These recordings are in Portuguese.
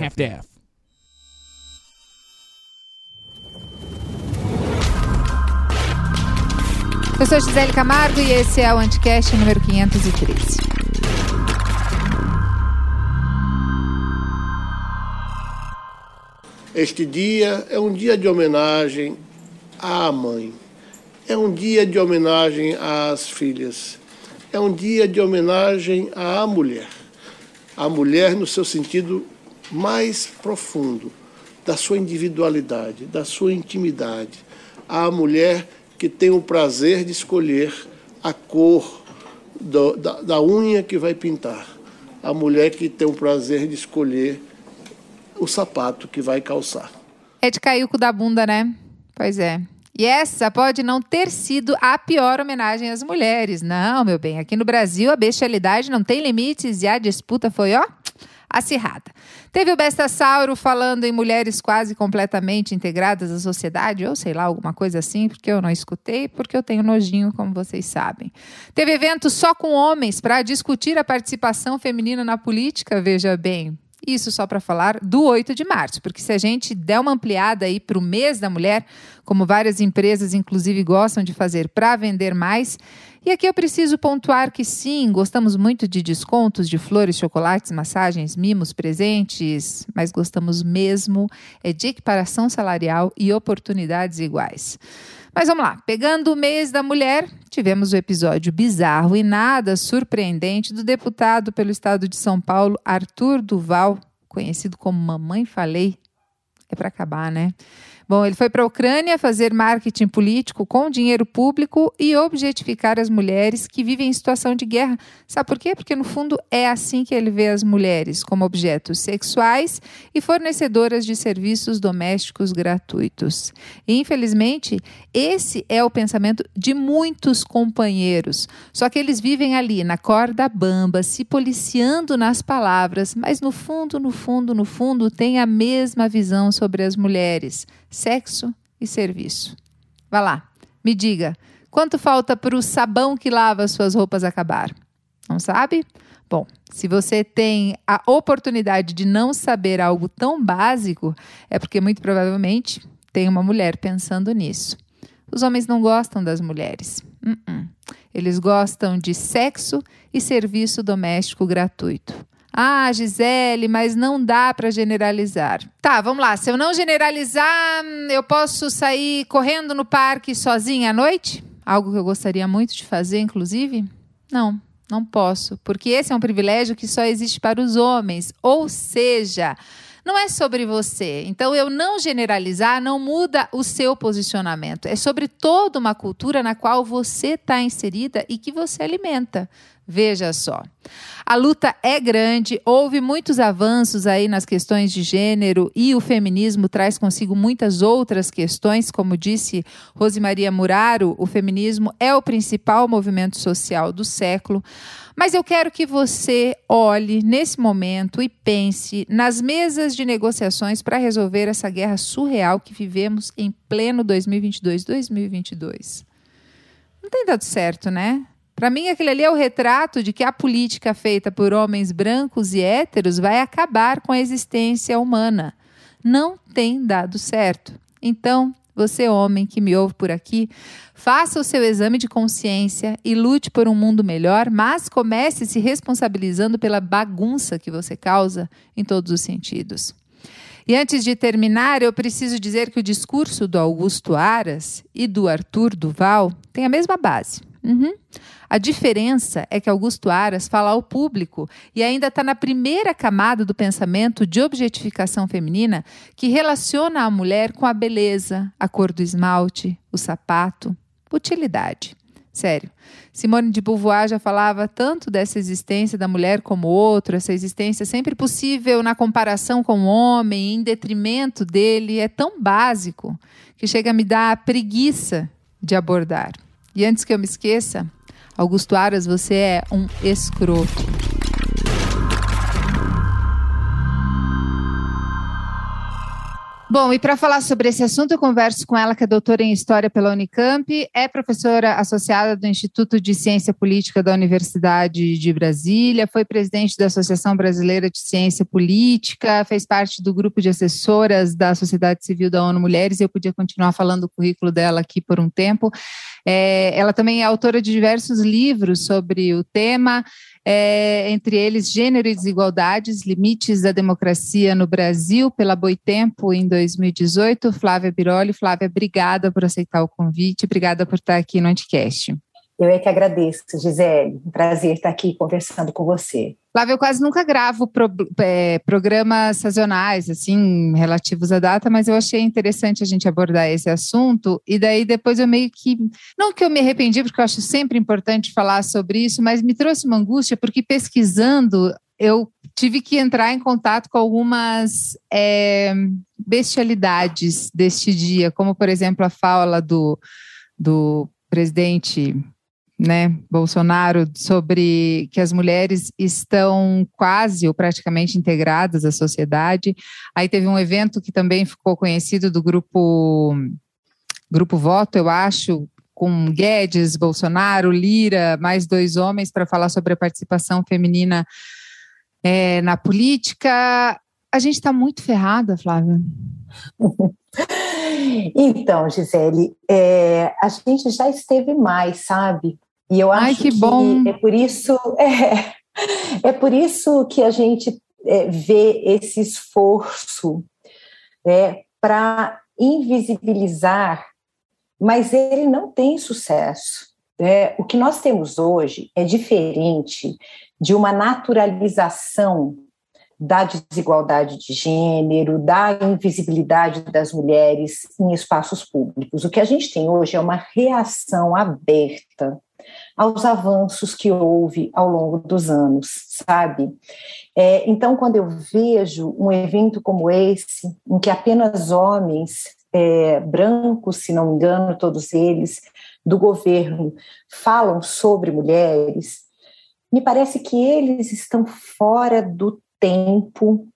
half-daff. Eu sou Gisele Camargo e esse é o Anticast número 513. Este dia é um dia de homenagem à mãe, é um dia de homenagem às filhas, é um dia de homenagem à mulher. A mulher no seu sentido mais profundo, da sua individualidade, da sua intimidade. A mulher que tem o prazer de escolher a cor do, da, da unha que vai pintar. A mulher que tem o prazer de escolher o sapato que vai calçar. É de cair o cu da bunda, né? Pois é. E essa pode não ter sido a pior homenagem às mulheres. Não, meu bem. Aqui no Brasil, a bestialidade não tem limites e a disputa foi, ó, acirrada. Teve o Bestasauro falando em mulheres quase completamente integradas à sociedade, ou sei lá, alguma coisa assim, porque eu não escutei, porque eu tenho nojinho, como vocês sabem. Teve evento só com homens para discutir a participação feminina na política, veja bem. Isso só para falar do 8 de março, porque se a gente der uma ampliada aí para o mês da mulher, como várias empresas inclusive gostam de fazer para vender mais, e aqui eu preciso pontuar que sim, gostamos muito de descontos de flores, chocolates, massagens, mimos, presentes, mas gostamos mesmo é de equiparação salarial e oportunidades iguais. Mas vamos lá, pegando o mês da mulher, tivemos o episódio bizarro e nada surpreendente do deputado pelo estado de São Paulo, Arthur Duval, conhecido como Mamãe Falei. É para acabar, né? Bom, ele foi para a Ucrânia fazer marketing político com dinheiro público e objetificar as mulheres que vivem em situação de guerra. Sabe por quê? Porque, no fundo, é assim que ele vê as mulheres, como objetos sexuais e fornecedoras de serviços domésticos gratuitos. E, infelizmente, esse é o pensamento de muitos companheiros. Só que eles vivem ali, na corda bamba, se policiando nas palavras, mas no fundo, no fundo, no fundo, tem a mesma visão sobre as mulheres sexo e serviço. Vá lá, me diga, quanto falta para o sabão que lava suas roupas acabar? Não sabe? Bom, se você tem a oportunidade de não saber algo tão básico, é porque muito provavelmente tem uma mulher pensando nisso. Os homens não gostam das mulheres. Uh -uh. Eles gostam de sexo e serviço doméstico gratuito. Ah, Gisele, mas não dá para generalizar. Tá, vamos lá. Se eu não generalizar, eu posso sair correndo no parque sozinha à noite? Algo que eu gostaria muito de fazer, inclusive? Não, não posso, porque esse é um privilégio que só existe para os homens. Ou seja, não é sobre você. Então, eu não generalizar não muda o seu posicionamento. É sobre toda uma cultura na qual você está inserida e que você alimenta. Veja só. A luta é grande, houve muitos avanços aí nas questões de gênero e o feminismo traz consigo muitas outras questões, como disse Rosemaria Muraro, o feminismo é o principal movimento social do século. Mas eu quero que você olhe nesse momento e pense nas mesas de negociações para resolver essa guerra surreal que vivemos em pleno 2022-2022. Não tem dado certo, né? Para mim, aquele ali é o retrato de que a política feita por homens brancos e héteros vai acabar com a existência humana. Não tem dado certo. Então, você, homem que me ouve por aqui, faça o seu exame de consciência e lute por um mundo melhor, mas comece se responsabilizando pela bagunça que você causa em todos os sentidos. E antes de terminar, eu preciso dizer que o discurso do Augusto Aras e do Arthur Duval tem a mesma base. Uhum. A diferença é que Augusto Aras fala ao público e ainda está na primeira camada do pensamento de objetificação feminina que relaciona a mulher com a beleza, a cor do esmalte, o sapato, utilidade. Sério. Simone de Beauvoir já falava tanto dessa existência da mulher como outro, essa existência sempre possível na comparação com o homem, em detrimento dele, é tão básico que chega a me dar preguiça de abordar. E antes que eu me esqueça, Augusto Aras, você é um escroto. Bom, e para falar sobre esse assunto, eu converso com ela, que é doutora em História pela Unicamp, é professora associada do Instituto de Ciência Política da Universidade de Brasília, foi presidente da Associação Brasileira de Ciência Política, fez parte do grupo de assessoras da Sociedade Civil da ONU Mulheres, e eu podia continuar falando o currículo dela aqui por um tempo. É, ela também é autora de diversos livros sobre o tema, é, entre eles Gênero e Desigualdades, Limites da Democracia no Brasil, pela Boitempo, em 2018. Flávia Biroli. Flávia, obrigada por aceitar o convite, obrigada por estar aqui no Anticast. Eu é que agradeço, Gisele. Um prazer estar aqui conversando com você. Flávia, eu quase nunca gravo pro, é, programas sazonais, assim, relativos à data, mas eu achei interessante a gente abordar esse assunto. E daí depois eu meio que. Não que eu me arrependi, porque eu acho sempre importante falar sobre isso, mas me trouxe uma angústia, porque pesquisando, eu tive que entrar em contato com algumas é, bestialidades deste dia, como, por exemplo, a fala do, do presidente né, Bolsonaro sobre que as mulheres estão quase ou praticamente integradas à sociedade. Aí teve um evento que também ficou conhecido do grupo Grupo Voto, eu acho, com Guedes, Bolsonaro, Lira, mais dois homens para falar sobre a participação feminina é, na política. A gente está muito ferrada, Flávia. Então, Gisele, é, a gente já esteve mais, sabe? E eu acho Ai, que, que bom. é por isso é, é por isso que a gente é, vê esse esforço é, para invisibilizar, mas ele não tem sucesso. É, o que nós temos hoje é diferente de uma naturalização da desigualdade de gênero, da invisibilidade das mulheres em espaços públicos. O que a gente tem hoje é uma reação aberta aos avanços que houve ao longo dos anos, sabe? É, então, quando eu vejo um evento como esse, em que apenas homens é, brancos, se não me engano, todos eles, do governo, falam sobre mulheres, me parece que eles estão fora do tempo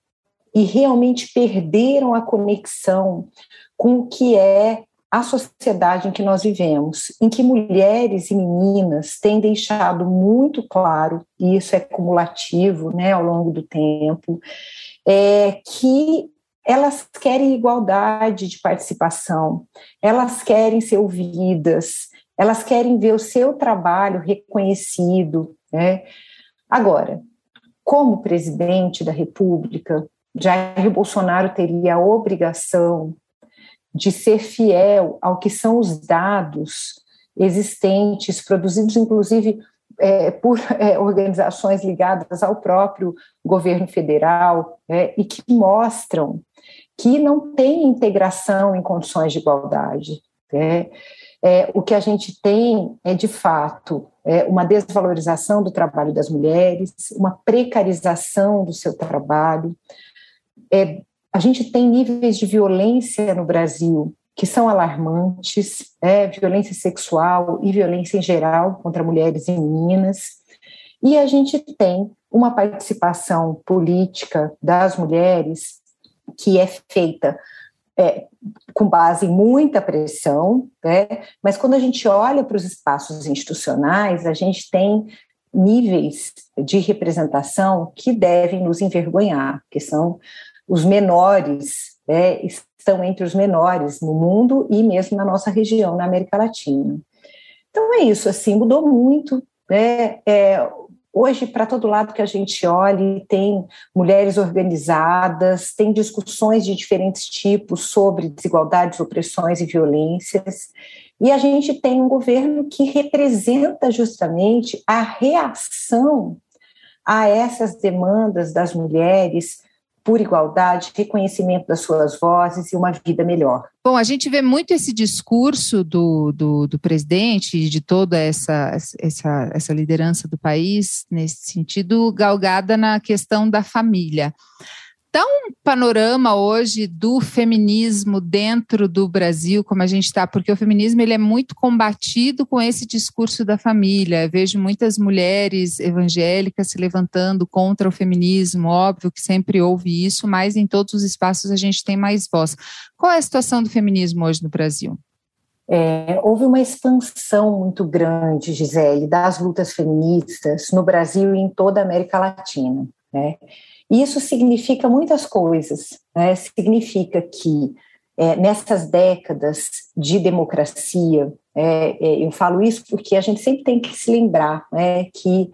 e realmente perderam a conexão com o que é a sociedade em que nós vivemos, em que mulheres e meninas têm deixado muito claro, e isso é cumulativo né, ao longo do tempo, é, que elas querem igualdade de participação, elas querem ser ouvidas, elas querem ver o seu trabalho reconhecido. Né? Agora, como presidente da República, Jair Bolsonaro teria a obrigação de ser fiel ao que são os dados existentes, produzidos inclusive é, por é, organizações ligadas ao próprio governo federal, é, e que mostram que não tem integração em condições de igualdade. Né? É, o que a gente tem é, de fato, é, uma desvalorização do trabalho das mulheres, uma precarização do seu trabalho, é, a gente tem níveis de violência no Brasil que são alarmantes, é, violência sexual e violência em geral contra mulheres e meninas. E a gente tem uma participação política das mulheres que é feita é, com base em muita pressão, né? mas quando a gente olha para os espaços institucionais, a gente tem níveis de representação que devem nos envergonhar, que são os menores, né, estão entre os menores no mundo e mesmo na nossa região, na América Latina. Então é isso, assim, mudou muito. Né? É, hoje, para todo lado que a gente olhe, tem mulheres organizadas, tem discussões de diferentes tipos sobre desigualdades, opressões e violências. E a gente tem um governo que representa justamente a reação a essas demandas das mulheres, por igualdade, reconhecimento das suas vozes e uma vida melhor. Bom, a gente vê muito esse discurso do, do, do presidente e de toda essa, essa, essa liderança do país, nesse sentido, galgada na questão da família. Um panorama hoje do feminismo dentro do Brasil, como a gente está, porque o feminismo ele é muito combatido com esse discurso da família. Eu vejo muitas mulheres evangélicas se levantando contra o feminismo, óbvio que sempre houve isso, mas em todos os espaços a gente tem mais voz. Qual é a situação do feminismo hoje no Brasil? É, houve uma expansão muito grande, Gisele, das lutas feministas no Brasil e em toda a América Latina. Né? Isso significa muitas coisas. Né? Significa que é, nessas décadas de democracia, é, é, eu falo isso porque a gente sempre tem que se lembrar né, que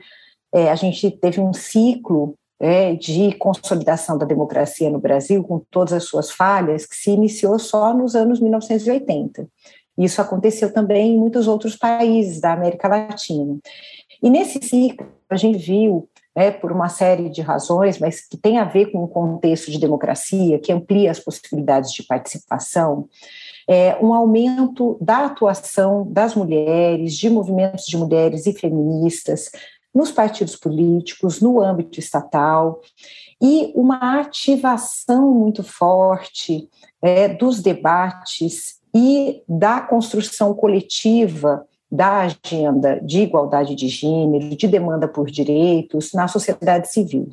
é, a gente teve um ciclo é, de consolidação da democracia no Brasil, com todas as suas falhas, que se iniciou só nos anos 1980. Isso aconteceu também em muitos outros países da América Latina. E nesse ciclo, a gente viu, né, por uma série de razões, mas que tem a ver com o contexto de democracia, que amplia as possibilidades de participação, é, um aumento da atuação das mulheres, de movimentos de mulheres e feministas nos partidos políticos, no âmbito estatal, e uma ativação muito forte é, dos debates e da construção coletiva da agenda de igualdade de gênero, de demanda por direitos na sociedade civil.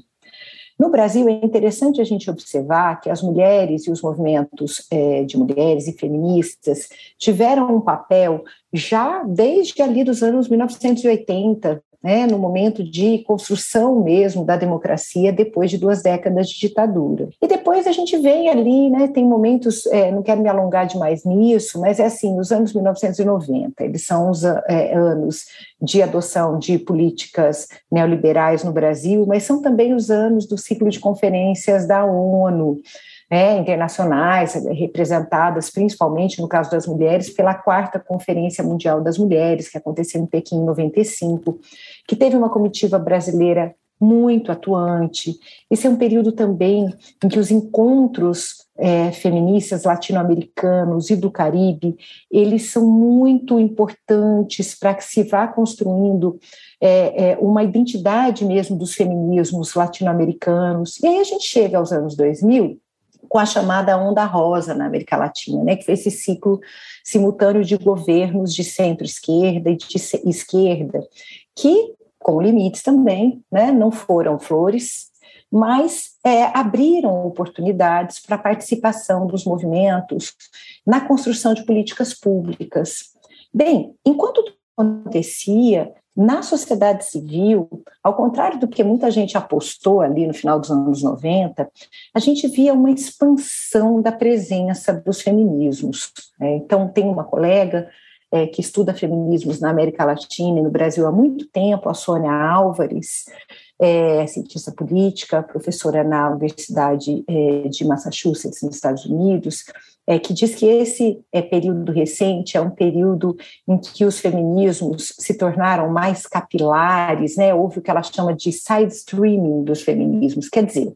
No Brasil, é interessante a gente observar que as mulheres e os movimentos é, de mulheres e feministas tiveram um papel já desde ali dos anos 1980, né, no momento de construção mesmo da democracia depois de duas décadas de ditadura. E depois a gente vem ali, né, tem momentos, é, não quero me alongar demais nisso, mas é assim, os anos 1990, eles são os é, anos de adoção de políticas neoliberais no Brasil, mas são também os anos do ciclo de conferências da ONU, né, internacionais, representadas principalmente, no caso das mulheres, pela quarta Conferência Mundial das Mulheres, que aconteceu em Pequim em 95, que teve uma comitiva brasileira muito atuante. Esse é um período também em que os encontros é, feministas latino-americanos e do Caribe, eles são muito importantes para que se vá construindo é, é, uma identidade mesmo dos feminismos latino-americanos. E aí a gente chega aos anos 2000, com a chamada onda rosa na América Latina, né, que foi esse ciclo simultâneo de governos de centro-esquerda e de esquerda, que, com limites também, né, não foram flores, mas é, abriram oportunidades para a participação dos movimentos na construção de políticas públicas. Bem, enquanto acontecia, na sociedade civil, ao contrário do que muita gente apostou ali no final dos anos 90, a gente via uma expansão da presença dos feminismos. Né? Então, tem uma colega é, que estuda feminismos na América Latina e no Brasil há muito tempo, a Sônia Álvares, é, cientista política, professora na Universidade é, de Massachusetts, nos Estados Unidos, é, que diz que esse é, período recente é um período em que os feminismos se tornaram mais capilares, né? houve o que ela chama de side streaming dos feminismos, quer dizer,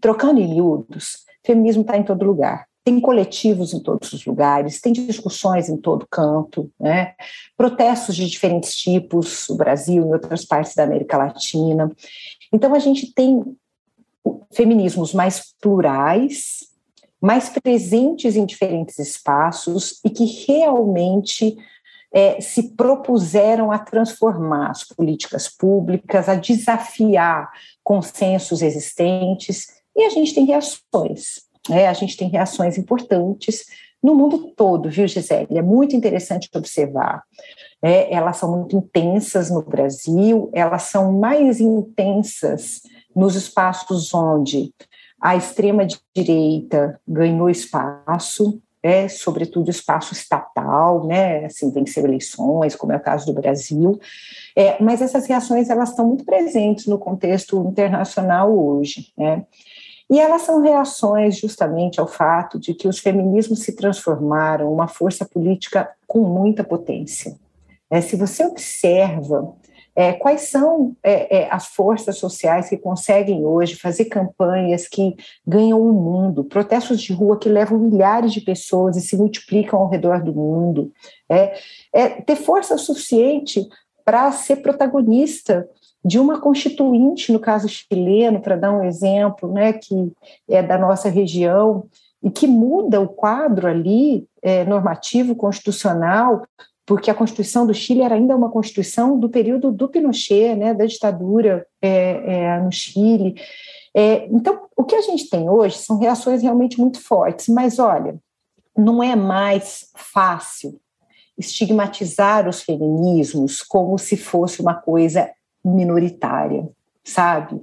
trocando em miúdos, feminismo está em todo lugar. Tem coletivos em todos os lugares, tem discussões em todo canto, né? protestos de diferentes tipos no Brasil, em outras partes da América Latina. Então, a gente tem feminismos mais plurais, mais presentes em diferentes espaços e que realmente é, se propuseram a transformar as políticas públicas, a desafiar consensos existentes, e a gente tem reações, né? a gente tem reações importantes no mundo todo, viu, Gisele? É muito interessante observar. É, elas são muito intensas no Brasil, elas são mais intensas nos espaços onde a extrema-direita ganhou espaço, é, sobretudo espaço estatal, né, assim, venceu eleições, como é o caso do Brasil, é, mas essas reações elas estão muito presentes no contexto internacional hoje, né, e elas são reações justamente ao fato de que os feminismos se transformaram uma força política com muita potência. É, se você observa é, quais são é, é, as forças sociais que conseguem hoje fazer campanhas que ganham o mundo, protestos de rua que levam milhares de pessoas e se multiplicam ao redor do mundo? É, é ter força suficiente para ser protagonista de uma constituinte, no caso chileno, para dar um exemplo, né, que é da nossa região, e que muda o quadro ali é, normativo, constitucional, porque a Constituição do Chile era ainda uma Constituição do período do Pinochet, né, da ditadura é, é, no Chile. É, então, o que a gente tem hoje são reações realmente muito fortes, mas olha, não é mais fácil estigmatizar os feminismos como se fosse uma coisa minoritária, sabe?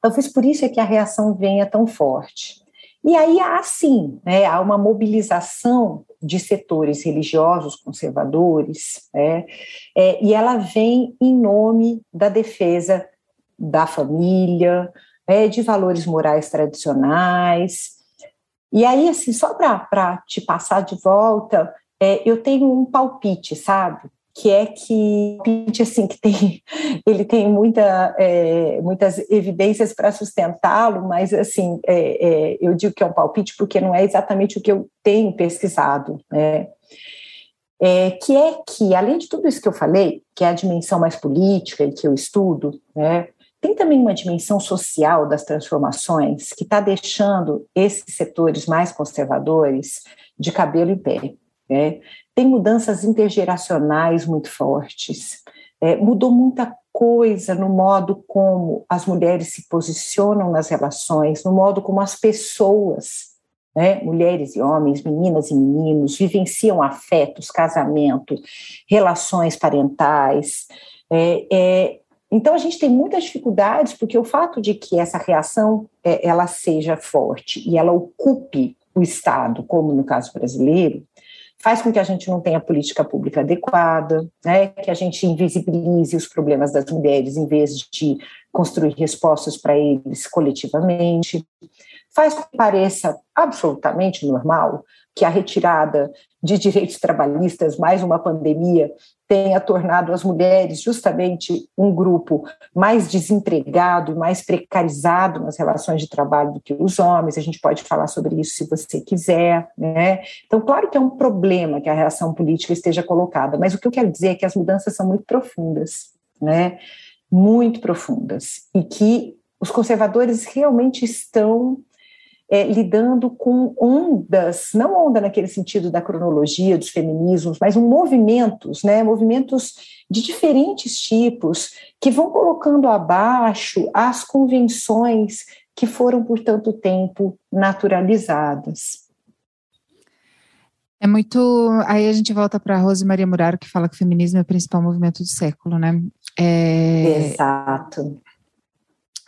Talvez por isso é que a reação venha tão forte. E aí há sim, né, há uma mobilização de setores religiosos conservadores, né, é, e ela vem em nome da defesa da família, é, de valores morais tradicionais. E aí, assim, só para te passar de volta, é, eu tenho um palpite, sabe? Que é que palpite assim que tem, ele tem muita, é, muitas evidências para sustentá-lo, mas assim é, é, eu digo que é um palpite porque não é exatamente o que eu tenho pesquisado, né? É, que é que, além de tudo isso que eu falei, que é a dimensão mais política e que eu estudo, né, tem também uma dimensão social das transformações que está deixando esses setores mais conservadores de cabelo em pé. Né? Tem mudanças intergeracionais muito fortes. É, mudou muita coisa no modo como as mulheres se posicionam nas relações, no modo como as pessoas, né, mulheres e homens, meninas e meninos, vivenciam afetos, casamento, relações parentais. É, é, então a gente tem muitas dificuldades porque o fato de que essa reação é, ela seja forte e ela ocupe o Estado, como no caso brasileiro, faz com que a gente não tenha política pública adequada, né, que a gente invisibilize os problemas das mulheres em vez de construir respostas para eles coletivamente, faz que pareça absolutamente normal que a retirada de direitos trabalhistas, mais uma pandemia, tenha tornado as mulheres justamente um grupo mais desempregado mais precarizado nas relações de trabalho do que os homens. A gente pode falar sobre isso se você quiser, né? Então, claro que é um problema que a reação política esteja colocada, mas o que eu quero dizer é que as mudanças são muito profundas, né? Muito profundas e que os conservadores realmente estão é, lidando com ondas, não onda naquele sentido da cronologia, dos feminismos, mas um movimentos, né, movimentos de diferentes tipos, que vão colocando abaixo as convenções que foram por tanto tempo naturalizadas. É muito. Aí a gente volta para a Rose Maria Muraro, que fala que o feminismo é o principal movimento do século, né? É... Exato.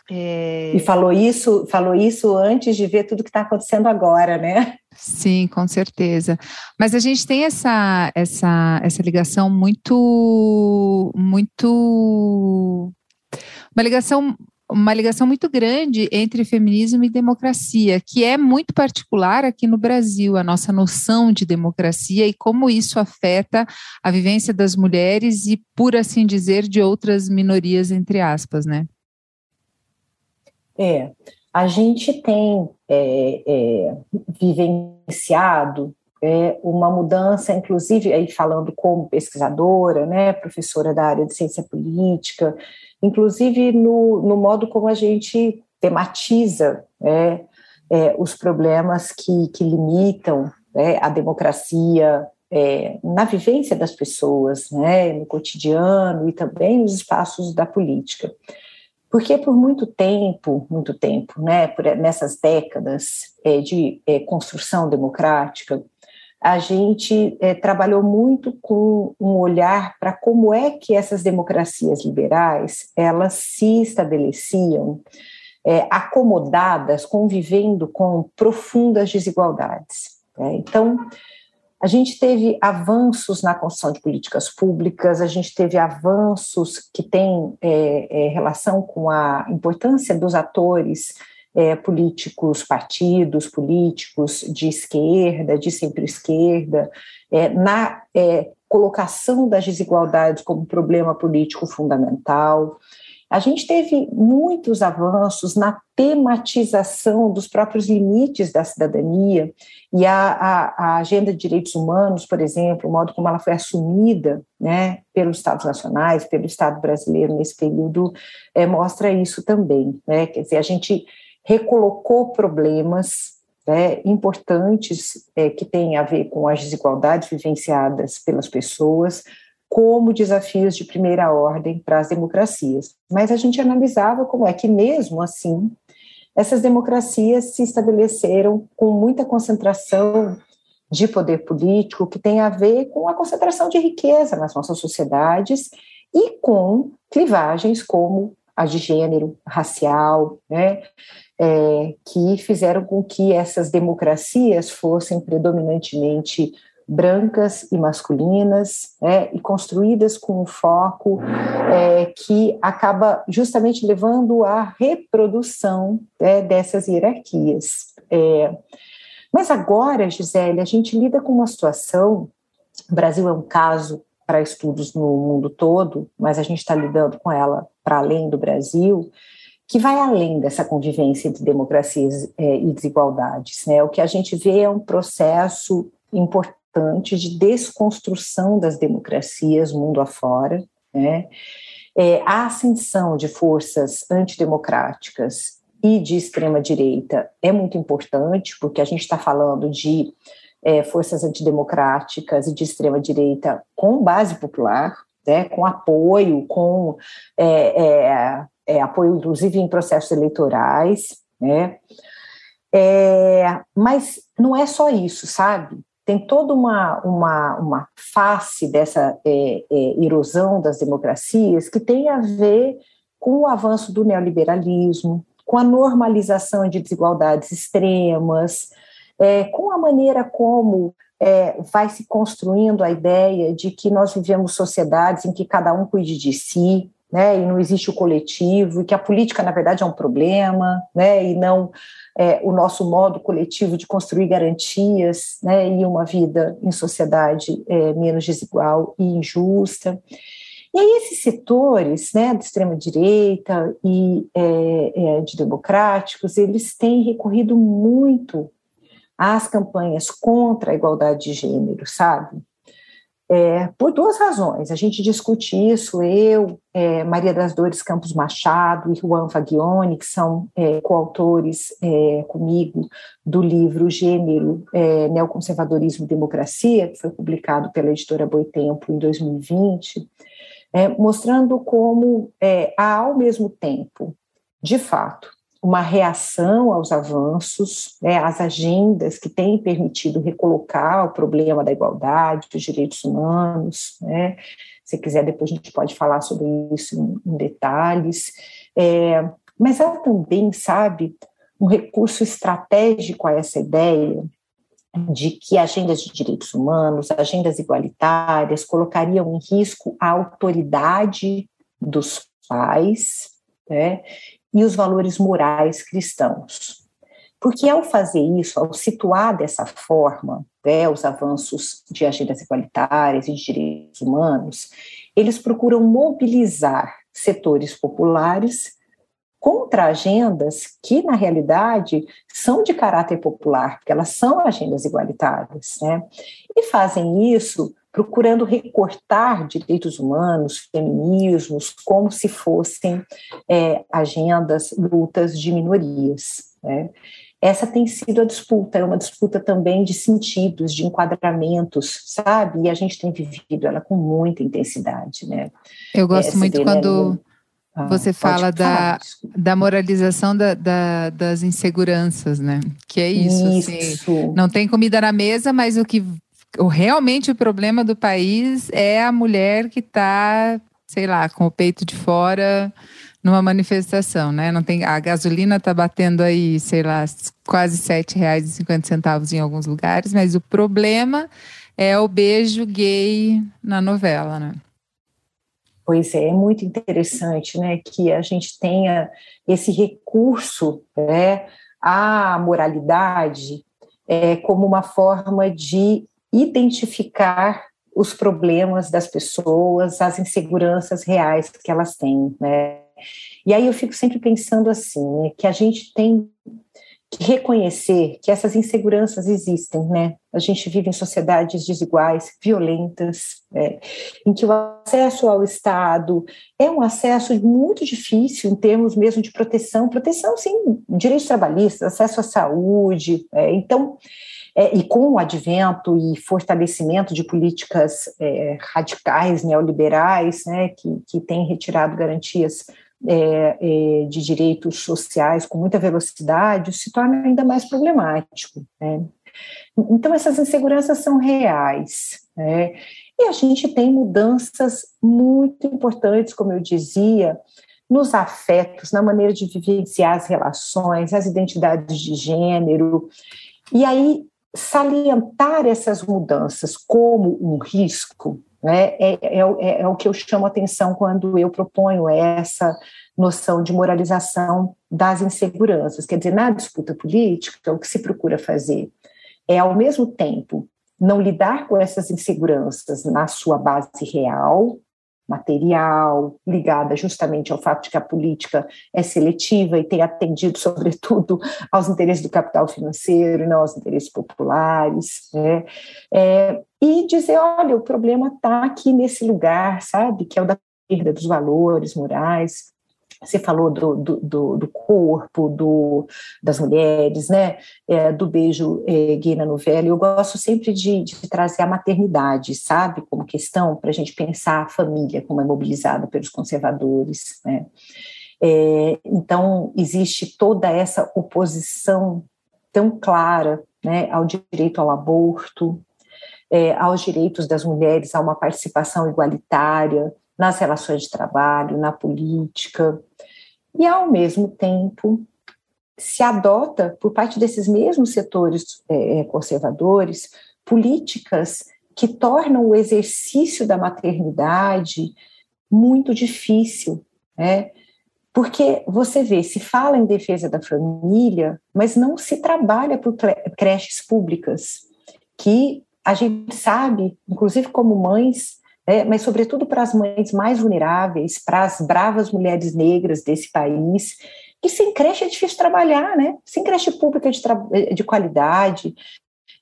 É... E falou isso, falou isso antes de ver tudo que está acontecendo agora, né? Sim, com certeza. Mas a gente tem essa essa essa ligação muito muito uma ligação uma ligação muito grande entre feminismo e democracia, que é muito particular aqui no Brasil, a nossa noção de democracia e como isso afeta a vivência das mulheres e, por assim dizer, de outras minorias, entre aspas, né? É, a gente tem é, é, vivenciado é, uma mudança, inclusive aí falando como pesquisadora, né, professora da área de ciência política, inclusive no, no modo como a gente tematiza é, é, os problemas que, que limitam né, a democracia é, na vivência das pessoas, né, no cotidiano e também nos espaços da política. Porque por muito tempo, muito tempo, né, por, nessas décadas é, de é, construção democrática, a gente é, trabalhou muito com um olhar para como é que essas democracias liberais elas se estabeleciam é, acomodadas, convivendo com profundas desigualdades. Né? Então, a gente teve avanços na construção de políticas públicas, a gente teve avanços que têm é, é, relação com a importância dos atores é, políticos, partidos políticos de esquerda, de centro-esquerda, é, na é, colocação das desigualdades como problema político fundamental. A gente teve muitos avanços na tematização dos próprios limites da cidadania e a, a, a, agenda de direitos humanos, por exemplo, o modo como ela foi assumida né, pelos Estados nacionais, pelo Estado brasileiro nesse período, é, mostra isso também. Né? Quer dizer, a gente recolocou problemas né, importantes é, que têm a ver com as desigualdades vivenciadas pelas pessoas, como desafios de primeira ordem para as democracias. Mas a gente analisava como é que, mesmo assim, essas democracias se estabeleceram com muita concentração de poder político, que tem a ver com a concentração de riqueza nas nossas sociedades e com clivagens como a de gênero, racial, né, é, que fizeram com que essas democracias fossem predominantemente brancas e masculinas, né, e construídas com um foco é, que acaba justamente levando à reprodução né, dessas hierarquias. É, mas agora, Gisele, a gente lida com uma situação, o Brasil é um caso para estudos no mundo todo, mas a gente está lidando com ela para além do Brasil, que vai além dessa convivência entre democracias é, e desigualdades. Né? O que a gente vê é um processo importante importante de desconstrução das democracias mundo afora, né? É, a ascensão de forças antidemocráticas e de extrema direita é muito importante, porque a gente está falando de é, forças antidemocráticas e de extrema direita com base popular, né, com apoio, com é, é, é apoio inclusive em processos eleitorais, né? É, mas não é só isso, sabe? Tem toda uma, uma, uma face dessa é, é, erosão das democracias que tem a ver com o avanço do neoliberalismo, com a normalização de desigualdades extremas, é, com a maneira como é, vai se construindo a ideia de que nós vivemos sociedades em que cada um cuide de si, né, e não existe o coletivo, e que a política, na verdade, é um problema, né, e não é, o nosso modo coletivo de construir garantias né, e uma vida em sociedade é, menos desigual e injusta. E aí esses setores, né, da extrema-direita e é, é, de democráticos, eles têm recorrido muito às campanhas contra a igualdade de gênero, sabe? É, por duas razões. A gente discute isso, eu, é, Maria das Dores Campos Machado e Juan Fagione, que são é, coautores é, comigo do livro Gênero, é, Neoconservadorismo e Democracia, que foi publicado pela editora Boitempo em 2020, é, mostrando como há, ao mesmo tempo, de fato, uma reação aos avanços, né, às agendas que têm permitido recolocar o problema da igualdade, dos direitos humanos. Né? Se quiser, depois a gente pode falar sobre isso em, em detalhes. É, mas há também, sabe, um recurso estratégico a essa ideia de que agendas de direitos humanos, agendas igualitárias, colocariam em risco a autoridade dos pais, né, e os valores morais cristãos. Porque ao fazer isso, ao situar dessa forma né, os avanços de agendas igualitárias e de direitos humanos, eles procuram mobilizar setores populares contra agendas que, na realidade, são de caráter popular, porque elas são agendas igualitárias, né? E fazem isso procurando recortar direitos humanos, feminismos, como se fossem é, agendas, lutas de minorias. Né? Essa tem sido a disputa, é uma disputa também de sentidos, de enquadramentos, sabe? E a gente tem vivido ela com muita intensidade, né? Eu gosto Essa muito quando ah, você fala da, da moralização da, da, das inseguranças, né? Que é isso, isso. Assim, não tem comida na mesa, mas o que o, realmente o problema do país é a mulher que está, sei lá, com o peito de fora numa manifestação, né? Não tem a gasolina está batendo aí, sei lá, quase sete reais e cinquenta centavos em alguns lugares, mas o problema é o beijo gay na novela, né? Pois é, é muito interessante, né, que a gente tenha esse recurso, né, à moralidade é, como uma forma de identificar os problemas das pessoas, as inseguranças reais que elas têm, né? E aí eu fico sempre pensando assim, né, que a gente tem que reconhecer que essas inseguranças existem, né? A gente vive em sociedades desiguais, violentas, né? em que o acesso ao Estado é um acesso muito difícil em termos mesmo de proteção, proteção, sim, direitos trabalhistas, acesso à saúde. É, então, é, e com o advento e fortalecimento de políticas é, radicais, neoliberais, né, que, que têm retirado garantias é, é, de direitos sociais com muita velocidade, se torna ainda mais problemático. Né? Então, essas inseguranças são reais. Né? E a gente tem mudanças muito importantes, como eu dizia, nos afetos, na maneira de vivenciar as relações, as identidades de gênero. E aí, salientar essas mudanças como um risco né, é, é, é, é o que eu chamo atenção quando eu proponho essa noção de moralização das inseguranças. Quer dizer, na disputa política, o que se procura fazer é, ao mesmo tempo, não lidar com essas inseguranças na sua base real, material, ligada justamente ao fato de que a política é seletiva e tem atendido, sobretudo, aos interesses do capital financeiro e não aos interesses populares, né? É, e dizer, olha, o problema está aqui nesse lugar, sabe, que é o da perda dos valores morais, você falou do, do, do, do corpo, do, das mulheres, né? É, do beijo é, gay na novela. Eu gosto sempre de, de trazer a maternidade, sabe, como questão para a gente pensar a família como é mobilizada pelos conservadores, né? É, então, existe toda essa oposição tão clara né, ao direito ao aborto, é, aos direitos das mulheres a uma participação igualitária, nas relações de trabalho, na política, e ao mesmo tempo se adota por parte desses mesmos setores é, é, conservadores políticas que tornam o exercício da maternidade muito difícil, né? Porque você vê, se fala em defesa da família, mas não se trabalha por creches públicas, que a gente sabe, inclusive como mães, é, mas sobretudo para as mães mais vulneráveis, para as bravas mulheres negras desse país, que sem creche é difícil trabalhar, né? Sem creche pública de, de qualidade,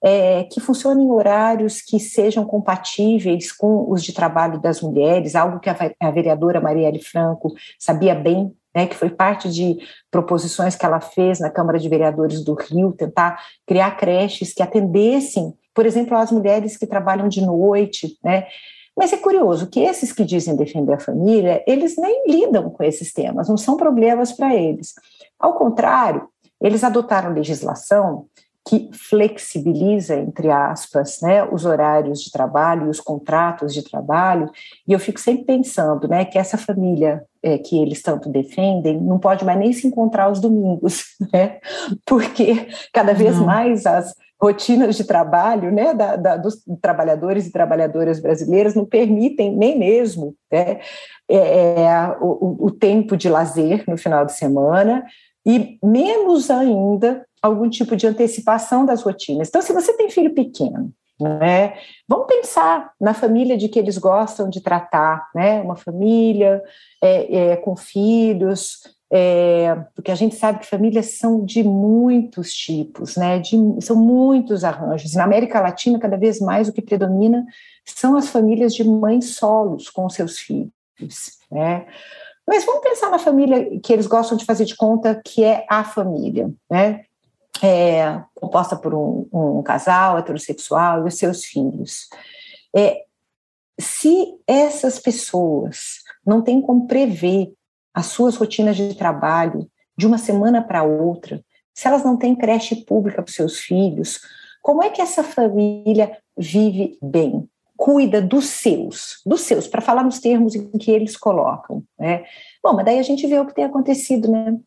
é, que funcione em horários que sejam compatíveis com os de trabalho das mulheres, algo que a, a vereadora Marielle Franco sabia bem, né, que foi parte de proposições que ela fez na Câmara de Vereadores do Rio, tentar criar creches que atendessem, por exemplo, as mulheres que trabalham de noite, né, mas é curioso que esses que dizem defender a família, eles nem lidam com esses temas, não são problemas para eles. Ao contrário, eles adotaram legislação que flexibiliza, entre aspas, né, os horários de trabalho e os contratos de trabalho, e eu fico sempre pensando né, que essa família é, que eles tanto defendem não pode mais nem se encontrar aos domingos, né, porque cada vez não. mais as rotinas de trabalho né, da, da, dos trabalhadores e trabalhadoras brasileiras não permitem nem mesmo né, é, é, o, o tempo de lazer no final de semana e menos ainda algum tipo de antecipação das rotinas. Então, se você tem filho pequeno, né, vamos pensar na família de que eles gostam de tratar, né, uma família é, é, com filhos, é, porque a gente sabe que famílias são de muitos tipos, né? De, são muitos arranjos. Na América Latina, cada vez mais o que predomina são as famílias de mães solos com seus filhos, né? Mas vamos pensar na família que eles gostam de fazer de conta que é a família, né? É, composta por um, um casal heterossexual e os seus filhos. É, se essas pessoas não têm como prever as suas rotinas de trabalho de uma semana para outra, se elas não têm creche pública para os seus filhos, como é que essa família vive bem? Cuida dos seus, dos seus, para falar nos termos em que eles colocam. Né? Bom, mas daí a gente vê o que tem acontecido, né?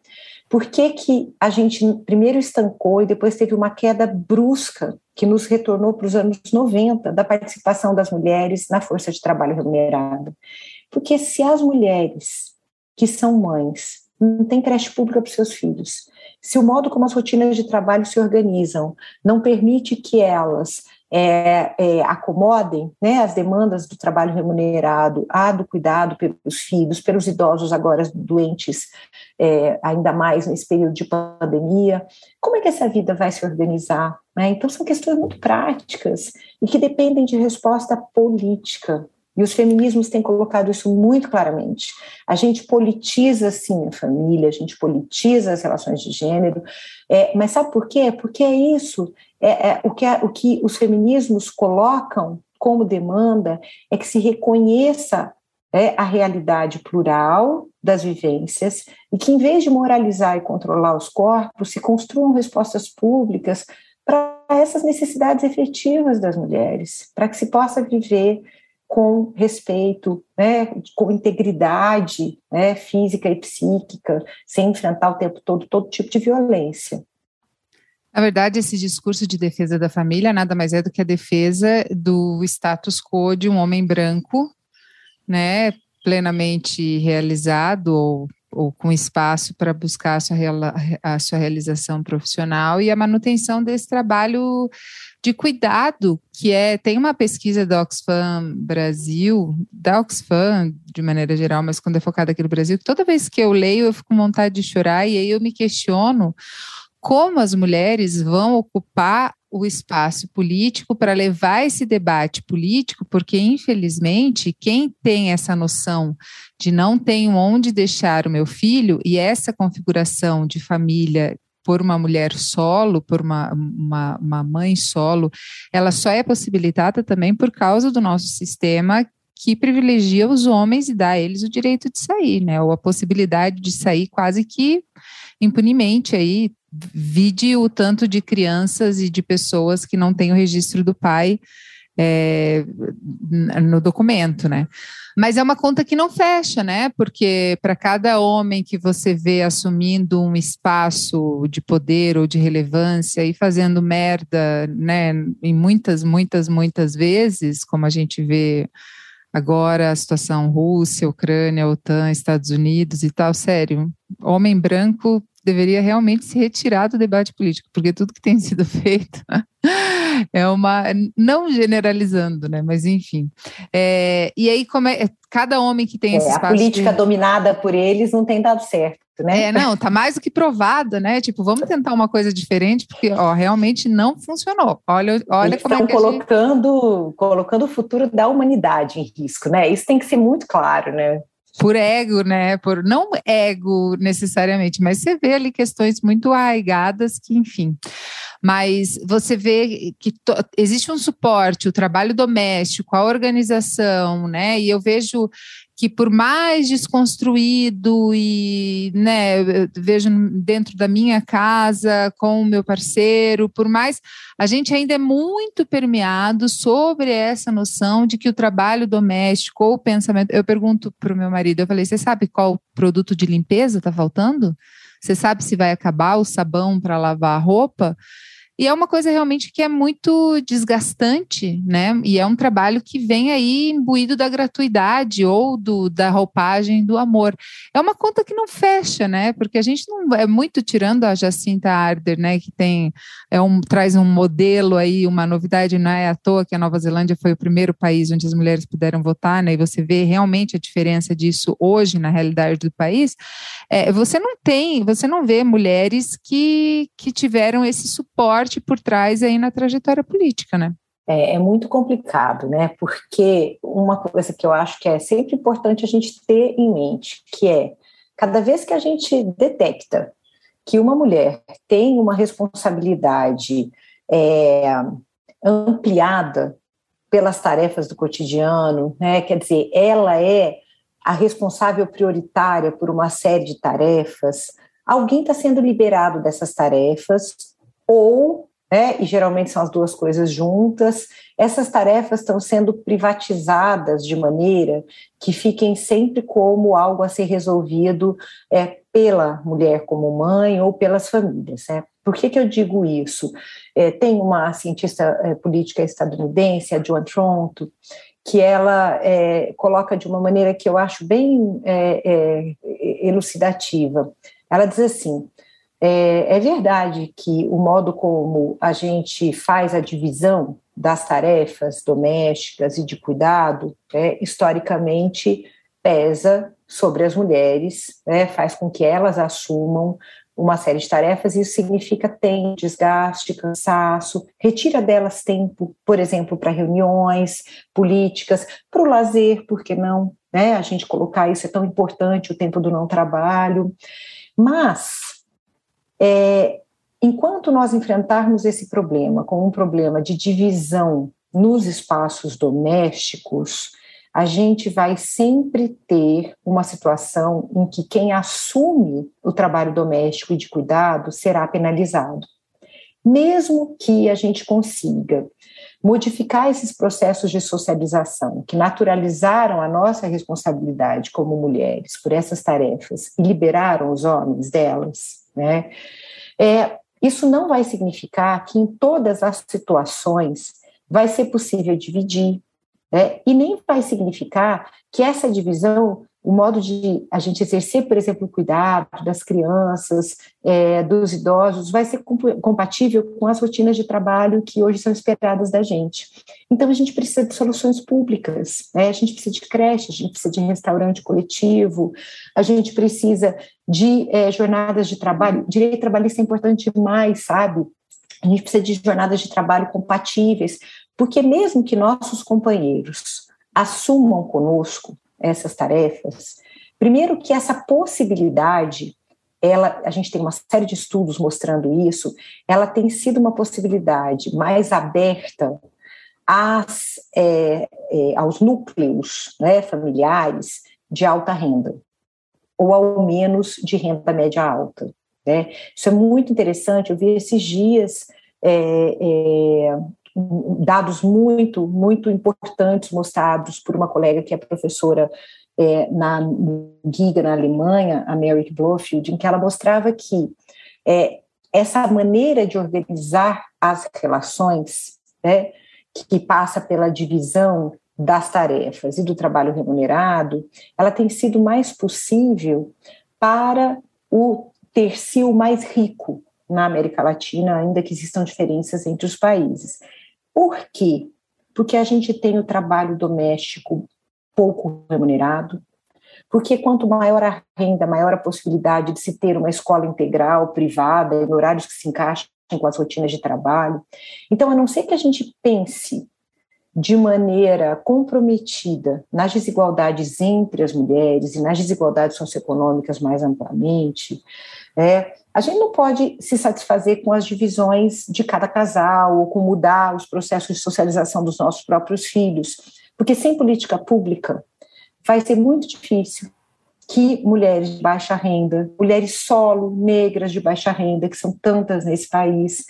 Por que, que a gente primeiro estancou e depois teve uma queda brusca que nos retornou para os anos 90 da participação das mulheres na força de trabalho remunerada? Porque se as mulheres que são mães, não tem creche pública para os seus filhos. Se o modo como as rotinas de trabalho se organizam não permite que elas é, é, acomodem né, as demandas do trabalho remunerado, a do cuidado pelos filhos, pelos idosos agora doentes, é, ainda mais nesse período de pandemia. Como é que essa vida vai se organizar? Né? Então, são questões muito práticas e que dependem de resposta política. E os feminismos têm colocado isso muito claramente. A gente politiza, sim, a família, a gente politiza as relações de gênero, é, mas sabe por quê? Porque é isso. É, é, o, que, o que os feminismos colocam como demanda é que se reconheça é, a realidade plural das vivências e que, em vez de moralizar e controlar os corpos, se construam respostas públicas para essas necessidades efetivas das mulheres, para que se possa viver com respeito, né, com integridade né, física e psíquica, sem enfrentar o tempo todo todo tipo de violência. Na verdade, esse discurso de defesa da família nada mais é do que a defesa do status quo de um homem branco, né, plenamente realizado ou, ou com espaço para buscar a sua, a sua realização profissional e a manutenção desse trabalho de cuidado, que é, tem uma pesquisa da Oxfam Brasil, da Oxfam de maneira geral, mas quando é focada aqui no Brasil, toda vez que eu leio eu fico com vontade de chorar e aí eu me questiono como as mulheres vão ocupar o espaço político para levar esse debate político, porque infelizmente quem tem essa noção de não tenho onde deixar o meu filho e essa configuração de família por uma mulher solo, por uma, uma, uma mãe solo, ela só é possibilitada também por causa do nosso sistema que privilegia os homens e dá a eles o direito de sair, né? Ou a possibilidade de sair quase que impunemente aí. Vide o tanto de crianças e de pessoas que não têm o registro do pai é, no documento, né? Mas é uma conta que não fecha, né? Porque para cada homem que você vê assumindo um espaço de poder ou de relevância e fazendo merda, né? Em muitas, muitas, muitas vezes, como a gente vê agora a situação Rússia, Ucrânia, OTAN, Estados Unidos e tal, sério, homem branco deveria realmente se retirar do debate político, porque tudo que tem sido feito é uma. Não generalizando, né? Mas enfim. É, e aí, como é. Cada homem que tem é, esse espaço. A política de... dominada por eles não tem dado certo. Né? É, não, tá mais do que provada, né? Tipo, vamos tentar uma coisa diferente, porque ó, realmente não funcionou. Olha, olha Eles como estão é colocando, gente... colocando o futuro da humanidade em risco, né? Isso tem que ser muito claro, né? Por ego, né? Por não ego necessariamente, mas você vê ali questões muito arraigadas que, enfim. Mas você vê que existe um suporte, o trabalho doméstico, a organização, né? E eu vejo que por mais desconstruído e, né, vejo dentro da minha casa com o meu parceiro, por mais a gente ainda é muito permeado sobre essa noção de que o trabalho doméstico ou o pensamento. Eu pergunto para o meu marido, eu falei, você sabe qual produto de limpeza está faltando? Você sabe se vai acabar o sabão para lavar a roupa? E é uma coisa realmente que é muito desgastante, né? E é um trabalho que vem aí imbuído da gratuidade ou do, da roupagem do amor. É uma conta que não fecha, né? Porque a gente não é muito tirando a Jacinta Arder, né? Que tem é um traz um modelo aí, uma novidade, não é à toa que a Nova Zelândia foi o primeiro país onde as mulheres puderam votar, né? E você vê realmente a diferença disso hoje na realidade do país. É, você não tem, você não vê mulheres que, que tiveram esse suporte forte por trás aí na trajetória política, né? É, é, muito complicado, né? Porque uma coisa que eu acho que é sempre importante a gente ter em mente, que é cada vez que a gente detecta que uma mulher tem uma responsabilidade é, ampliada pelas tarefas do cotidiano, né? Quer dizer, ela é a responsável prioritária por uma série de tarefas. Alguém está sendo liberado dessas tarefas ou, né, e geralmente são as duas coisas juntas, essas tarefas estão sendo privatizadas de maneira que fiquem sempre como algo a ser resolvido é, pela mulher como mãe ou pelas famílias. Né? Por que, que eu digo isso? É, tem uma cientista é, política estadunidense, a Joan Tronto, que ela é, coloca de uma maneira que eu acho bem é, é, elucidativa. Ela diz assim: é, é, verdade que o modo como a gente faz a divisão das tarefas domésticas e de cuidado, é, historicamente pesa sobre as mulheres, né, faz com que elas assumam uma série de tarefas, e isso significa tempo, desgaste, cansaço, retira delas tempo, por exemplo, para reuniões políticas, para o lazer, por que não? Né? A gente colocar isso é tão importante, o tempo do não trabalho. Mas, é, enquanto nós enfrentarmos esse problema como um problema de divisão nos espaços domésticos, a gente vai sempre ter uma situação em que quem assume o trabalho doméstico e de cuidado será penalizado. Mesmo que a gente consiga modificar esses processos de socialização que naturalizaram a nossa responsabilidade como mulheres por essas tarefas e liberaram os homens delas, né? É, isso não vai significar que em todas as situações vai ser possível dividir, né? E nem vai significar que essa divisão, o modo de a gente exercer, por exemplo, o cuidado das crianças, é, dos idosos, vai ser compatível com as rotinas de trabalho que hoje são esperadas da gente. Então, a gente precisa de soluções públicas, né? a gente precisa de creche, a gente precisa de restaurante coletivo, a gente precisa de é, jornadas de trabalho. Direito trabalhista é importante demais, sabe? A gente precisa de jornadas de trabalho compatíveis, porque mesmo que nossos companheiros assumam conosco essas tarefas, primeiro que essa possibilidade, ela, a gente tem uma série de estudos mostrando isso, ela tem sido uma possibilidade mais aberta às, é, é, aos núcleos né, familiares de alta renda, ou ao menos de renda média alta. Né? Isso é muito interessante. Eu vi esses dias é, é, dados muito, muito importantes mostrados por uma colega que é professora é, na Giga, na Alemanha, a Mary Blofield, em que ela mostrava que é, essa maneira de organizar as relações, né, que passa pela divisão das tarefas e do trabalho remunerado, ela tem sido mais possível para o tercio mais rico na América Latina, ainda que existam diferenças entre os países. Por quê? Porque a gente tem o trabalho doméstico pouco remunerado, porque quanto maior a renda, maior a possibilidade de se ter uma escola integral, privada, em horários que se encaixem com as rotinas de trabalho. Então, a não ser que a gente pense de maneira comprometida nas desigualdades entre as mulheres e nas desigualdades socioeconômicas mais amplamente, é, a gente não pode se satisfazer com as divisões de cada casal ou com mudar os processos de socialização dos nossos próprios filhos, porque sem política pública vai ser muito difícil que mulheres de baixa renda, mulheres solo, negras de baixa renda, que são tantas nesse país,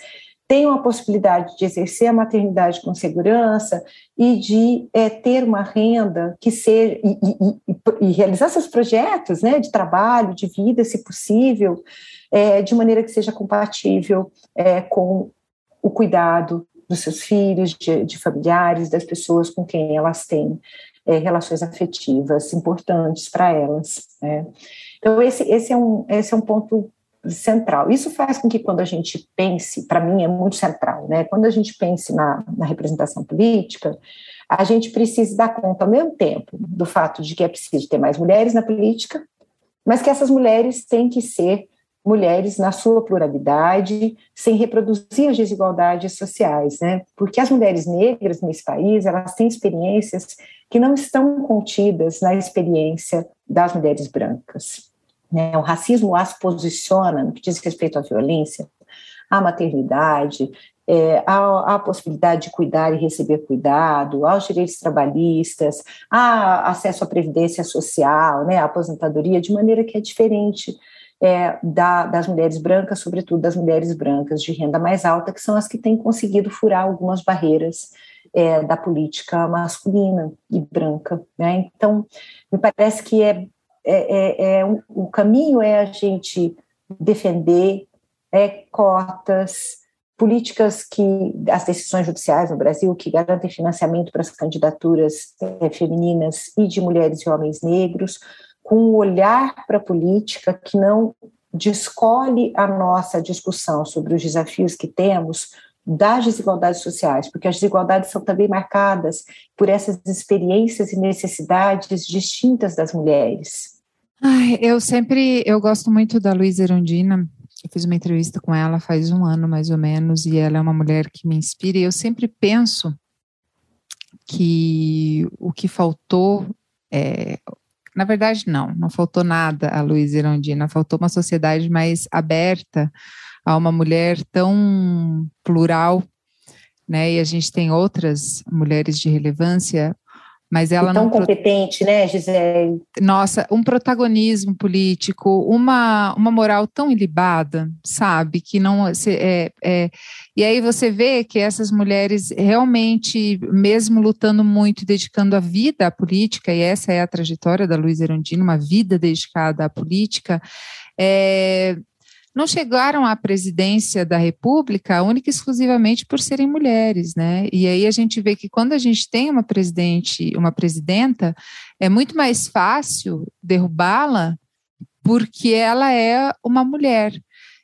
tenham a possibilidade de exercer a maternidade com segurança e de é, ter uma renda que seja e, e, e, e, realizar seus projetos né, de trabalho, de vida, se possível, é, de maneira que seja compatível é, com o cuidado dos seus filhos, de, de, familiares, das pessoas com quem elas têm é, relações afetivas importantes para elas. Né? Então, esse, esse, é um, esse é um ponto central. Isso faz com que quando a gente pense, para mim é muito central, né? Quando a gente pense na, na, representação política, a gente precisa dar conta ao mesmo tempo do fato de que é preciso ter mais mulheres na política, mas que essas mulheres têm que ser mulheres na sua pluralidade, sem reproduzir as desigualdades sociais, né? Porque as mulheres negras nesse país, elas têm experiências que não estão contidas na experiência das mulheres brancas. Né? O racismo as posiciona no que diz respeito à violência, à maternidade, é, à, à, possibilidade de cuidar e receber cuidado, aos direitos trabalhistas, a acesso à previdência social, né, à aposentadoria, de maneira que é diferente é, da, das mulheres brancas, sobretudo das mulheres brancas de renda mais alta, que são as que têm conseguido furar algumas barreiras é, da política masculina e branca. Né? Então, me parece que é, é, é, é o caminho é a gente defender é, cotas, políticas que as decisões judiciais no Brasil que garantem financiamento para as candidaturas é, femininas e de mulheres e homens negros, com um olhar para a política que não descolhe a nossa discussão sobre os desafios que temos das desigualdades sociais, porque as desigualdades são também marcadas por essas experiências e necessidades distintas das mulheres. Eu sempre, eu gosto muito da Luísa Erundina, eu fiz uma entrevista com ela faz um ano, mais ou menos, e ela é uma mulher que me inspira, e eu sempre penso que o que faltou é, na verdade, não, não faltou nada a Luísa Irondina, faltou uma sociedade mais aberta a uma mulher tão plural, né? E a gente tem outras mulheres de relevância mas ela e tão não competente, né, Gisele? Nossa, um protagonismo político, uma, uma moral tão ilibada, sabe, que não se, é, é, e aí você vê que essas mulheres realmente, mesmo lutando muito, dedicando a vida à política, e essa é a trajetória da Luísa Erundina, uma vida dedicada à política, é, não chegaram à presidência da República única e exclusivamente por serem mulheres, né? E aí a gente vê que quando a gente tem uma presidente, uma presidenta, é muito mais fácil derrubá-la porque ela é uma mulher.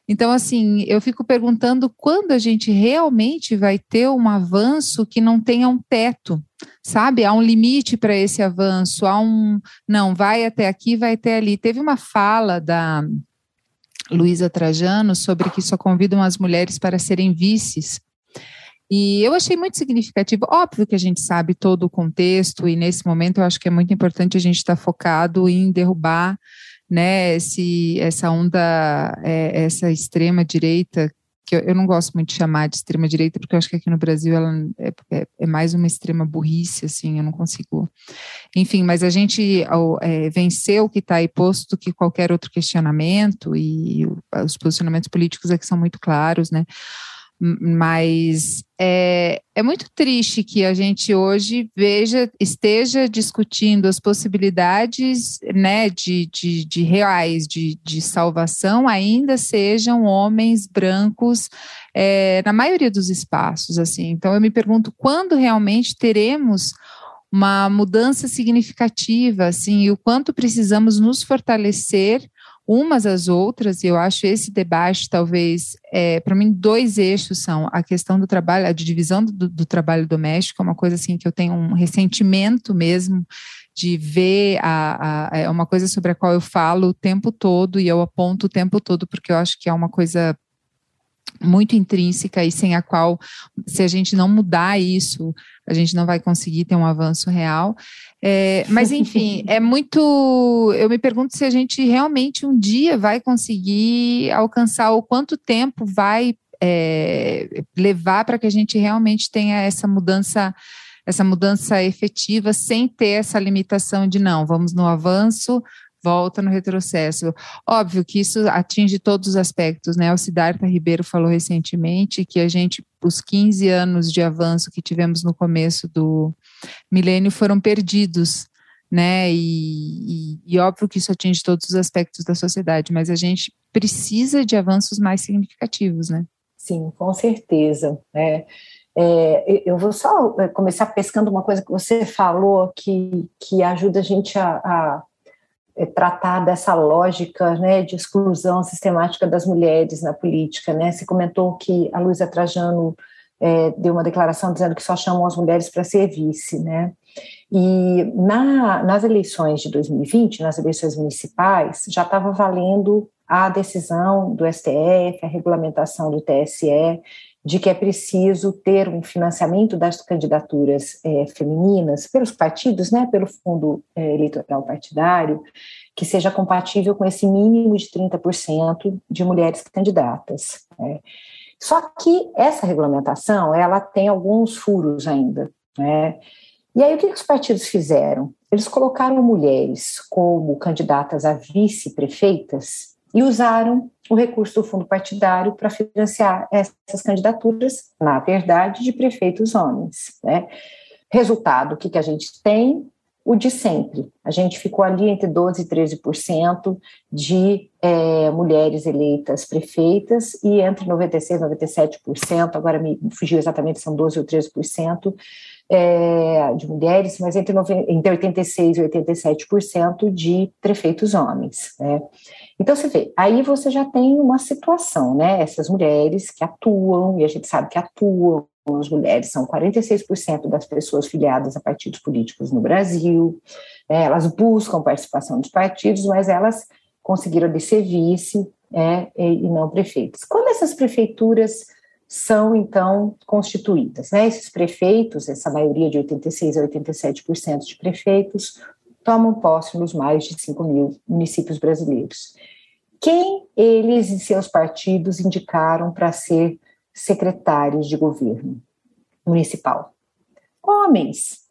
Então, assim, eu fico perguntando quando a gente realmente vai ter um avanço que não tenha um teto, sabe? Há um limite para esse avanço, há um. Não, vai até aqui, vai até ali. Teve uma fala da Luísa Trajano sobre que só convidam as mulheres para serem vices. E eu achei muito significativo. Óbvio que a gente sabe todo o contexto, e nesse momento eu acho que é muito importante a gente estar focado em derrubar né, esse, essa onda, é, essa extrema direita que eu, eu, não gosto muito de chamar de extrema direita, porque eu acho que aqui no Brasil ela é, é, é mais uma extrema burrice, assim, eu não consigo. Enfim, mas a gente é, venceu o que está aí posto que qualquer outro questionamento, e os posicionamentos políticos aqui são muito claros, né? Mas é, é muito triste que a gente hoje veja, esteja discutindo as possibilidades né, de, de, de reais de, de salvação, ainda sejam homens brancos é, na maioria dos espaços. assim. Então eu me pergunto quando realmente teremos uma mudança significativa, assim, e o quanto precisamos nos fortalecer umas às outras, e eu acho esse debate, talvez, é, para mim, dois eixos são a questão do trabalho, a divisão do, do, trabalho doméstico, é uma coisa assim que eu tenho um ressentimento mesmo de ver, a, a, é uma coisa sobre a qual eu falo o tempo todo e eu aponto o tempo todo, porque eu acho que é uma coisa muito intrínseca e sem a qual, se a gente não mudar isso, a gente não vai conseguir ter um avanço real. É, mas, enfim, é muito. Eu me pergunto se a gente realmente um dia vai conseguir alcançar o quanto tempo vai é, levar para que a gente realmente tenha essa mudança essa mudança efetiva sem ter essa limitação de não, vamos no avanço, volta no retrocesso. Óbvio que isso atinge todos os aspectos, né? O Siddhartha Ribeiro falou recentemente que a gente, os 15 anos de avanço que tivemos no começo do milênio foram perdidos, né? E, e, e óbvio que isso atinge todos os aspectos da sociedade, mas a gente precisa de avanços mais significativos, né? Sim, com certeza. É, é, eu vou só é, começar pescando uma coisa que você falou que, que ajuda a gente a, a é, tratar dessa lógica né, de exclusão sistemática das mulheres na política. Né? Você comentou que a Luísa Trajano é, deu uma declaração dizendo que só chamam as mulheres para ser vice. Né? E na, nas eleições de 2020, nas eleições municipais, já estava valendo a decisão do STF, a regulamentação do TSE, de que é preciso ter um financiamento das candidaturas é, femininas pelos partidos, né, pelo fundo é, eleitoral partidário, que seja compatível com esse mínimo de 30% de mulheres candidatas. Né. Só que essa regulamentação, ela tem alguns furos ainda, né, e aí o que os partidos fizeram? Eles colocaram mulheres como candidatas a vice-prefeitas e usaram o recurso do fundo partidário para financiar essas candidaturas, na verdade, de prefeitos homens. Né? Resultado, o que, que a gente tem? O de sempre. A gente ficou ali entre 12% e 13% de é, mulheres eleitas prefeitas e entre 96% e 97%, agora me fugiu exatamente, são 12% ou 13%, é, de mulheres, mas entre, entre 86% e 87% de prefeitos homens. Né? Então, você vê, aí você já tem uma situação, né? Essas mulheres que atuam, e a gente sabe que atuam, as mulheres são 46% das pessoas filiadas a partidos políticos no Brasil, né? elas buscam participação dos partidos, mas elas conseguiram descer vice é, e não prefeitos. Quando essas prefeituras são, então, constituídas, né? Esses prefeitos, essa maioria de 86% a 87% de prefeitos, tomam posse nos mais de 5 mil municípios brasileiros. Quem eles e seus partidos indicaram para ser secretários de governo municipal? Homens.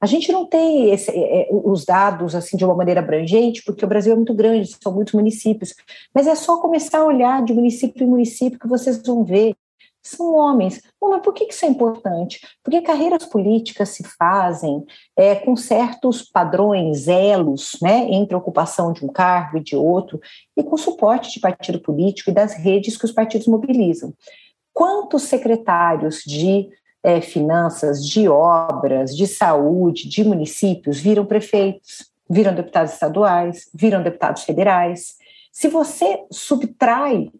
A gente não tem esse, é, é, os dados assim de uma maneira abrangente, porque o Brasil é muito grande, são muitos municípios, mas é só começar a olhar de município em município que vocês vão ver são homens. Bom, mas por que isso é importante? Porque carreiras políticas se fazem é, com certos padrões, elos, né, entre a ocupação de um cargo e de outro, e com suporte de partido político e das redes que os partidos mobilizam. Quantos secretários de é, finanças, de obras, de saúde, de municípios viram prefeitos, viram deputados estaduais, viram deputados federais? Se você subtrai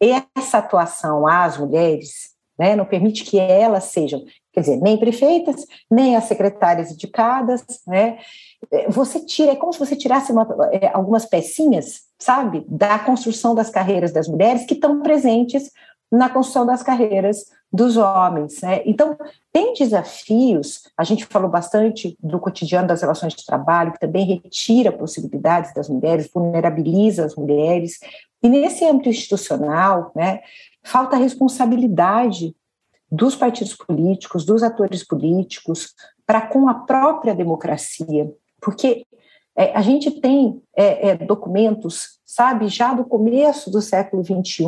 essa atuação às mulheres né, não permite que elas sejam, quer dizer, nem prefeitas, nem as secretárias indicadas, né? Você tira, é como se você tirasse uma, é, algumas pecinhas, sabe, da construção das carreiras das mulheres que estão presentes na construção das carreiras dos homens. Né? Então, tem desafios, a gente falou bastante do cotidiano das relações de trabalho, que também retira possibilidades das mulheres, vulnerabiliza as mulheres, e nesse âmbito institucional, né, falta responsabilidade dos partidos políticos, dos atores políticos, para com a própria democracia, porque é, a gente tem é, é, documentos, sabe, já do começo do século XXI,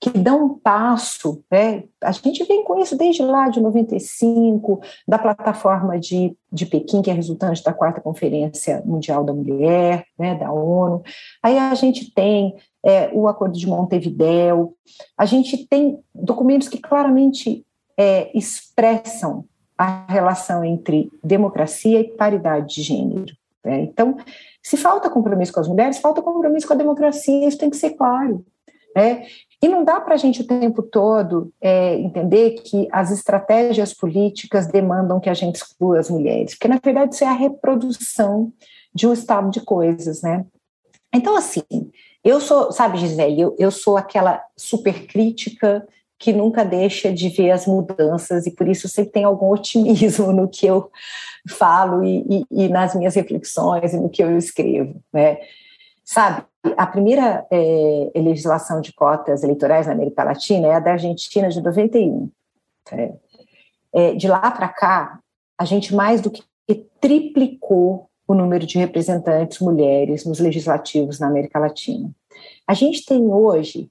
que dão um passo, né? a gente vem com isso desde lá de 95, da plataforma de, de Pequim, que é resultante da quarta Conferência Mundial da Mulher, né, da ONU, aí a gente tem é, o Acordo de Montevidéu, a gente tem documentos que claramente é, expressam a relação entre democracia e paridade de gênero. Né? Então, se falta compromisso com as mulheres, falta compromisso com a democracia, isso tem que ser claro. Né? E não dá para a gente o tempo todo é, entender que as estratégias políticas demandam que a gente exclua as mulheres, porque na verdade isso é a reprodução de um estado de coisas, né? Então, assim, eu sou, sabe, Gisele, eu, eu sou aquela super crítica que nunca deixa de ver as mudanças e por isso sempre tem algum otimismo no que eu falo e, e, e nas minhas reflexões e no que eu escrevo, né? Sabe, a primeira é, legislação de cotas eleitorais na América Latina é a da Argentina de 91. Né? É, de lá para cá, a gente mais do que triplicou o número de representantes mulheres nos legislativos na América Latina. A gente tem hoje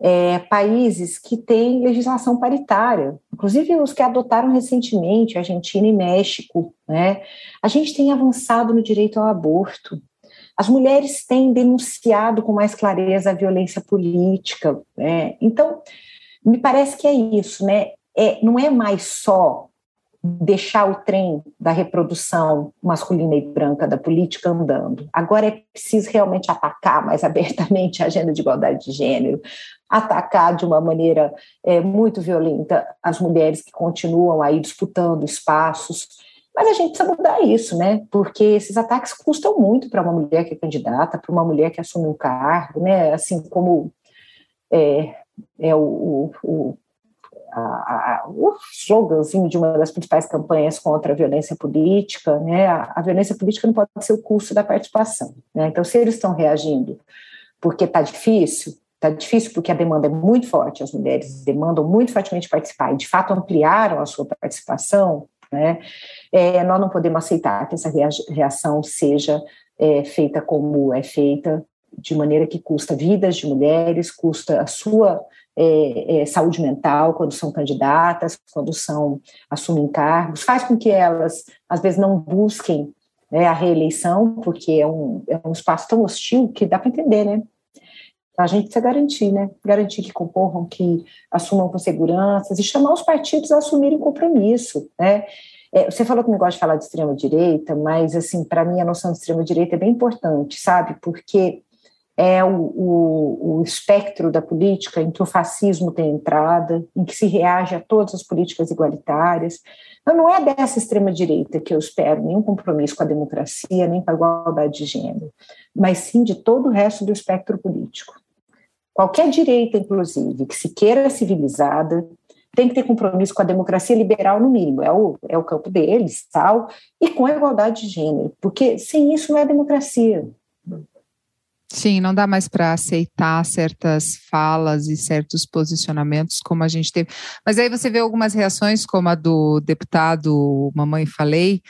é, países que têm legislação paritária, inclusive os que adotaram recentemente, Argentina e México. Né? A gente tem avançado no direito ao aborto. As mulheres têm denunciado com mais clareza a violência política. Né? Então, me parece que é isso, né? É, não é mais só deixar o trem da reprodução masculina e branca da política andando. Agora é preciso realmente atacar mais abertamente a agenda de igualdade de gênero, atacar de uma maneira é, muito violenta as mulheres que continuam aí disputando espaços. Mas a gente precisa mudar isso, né? Porque esses ataques custam muito para uma mulher que é candidata, para uma mulher que assume um cargo, né? Assim como é, é o, o a, o sloganzinho de uma das principais campanhas contra a violência política, né? A, a violência política não pode ser o custo da participação, né? Então, se eles estão reagindo porque está difícil, está difícil porque a demanda é muito forte, as mulheres demandam muito fortemente participar e, de fato, ampliaram a sua participação, né? É, nós não podemos aceitar que essa reação seja é, feita como é feita, de maneira que custa vidas de mulheres, custa a sua é, é, saúde mental quando são candidatas, quando são assumem cargos, faz com que elas às vezes não busquem né, a reeleição, porque é um, é um espaço tão hostil que dá para entender, né? A gente precisa garantir, né? Garantir que concorram, que assumam com seguranças e chamar os partidos a assumirem compromisso, né? É, você falou que não gosta de falar de extrema direita, mas assim, para mim a noção de extrema direita é bem importante, sabe? Porque é o, o, o, espectro da política em que o fascismo tem entrada, em que se reage a todas as políticas igualitárias. Então, não é dessa extrema-direita que eu espero nenhum compromisso com a democracia, nem com a igualdade de gênero, mas sim de todo o resto do espectro político. Qualquer direita, inclusive, que se queira civilizada, tem que ter compromisso com a democracia liberal, no mínimo, é o, é o campo deles, tal, e com a igualdade de gênero, porque sem isso não é democracia. Sim, não dá mais para aceitar certas falas e certos posicionamentos como a gente teve. Mas aí você vê algumas reações, como a do deputado Mamãe Falei,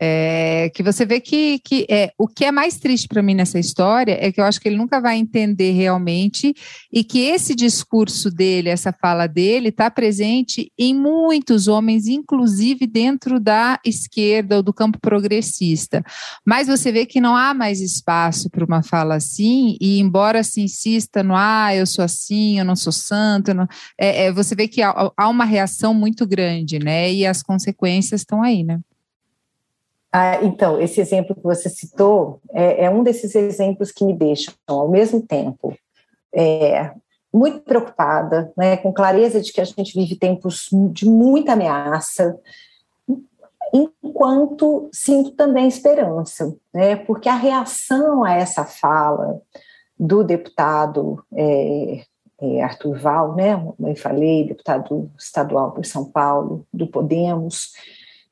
é, que você vê que, que é, o que é mais triste para mim nessa história é que eu acho que ele nunca vai entender realmente e que esse discurso dele, essa fala dele, está presente em muitos homens, inclusive dentro da esquerda ou do campo progressista. Mas você vê que não há mais espaço para uma fala assim, e embora se insista no ah, eu sou assim, eu não sou santo, não, é, é, você vê que há, há uma reação muito grande, né? E as consequências estão aí, né? Ah, então, esse exemplo que você citou é, é, um desses exemplos que me deixam, ao mesmo tempo, é, muito preocupada, né, com clareza de que a gente vive tempos de muita ameaça, enquanto sinto também esperança, né, porque a reação a essa fala do deputado é, é, Arthur Val, né, como eu falei, deputado estadual por São Paulo, do Podemos,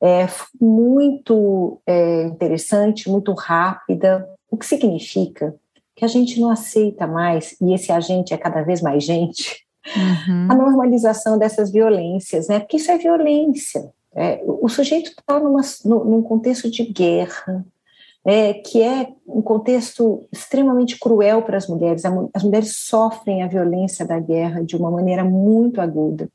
é muito é, interessante, muito rápida, o que significa que a gente não aceita mais, e esse agente é cada vez mais gente, uhum. a normalização dessas violências, né? Porque isso é violência. É, o sujeito está num contexto de guerra, é, que é um contexto extremamente cruel para as mulheres. As mulheres sofrem a violência da guerra de uma maneira muito aguda.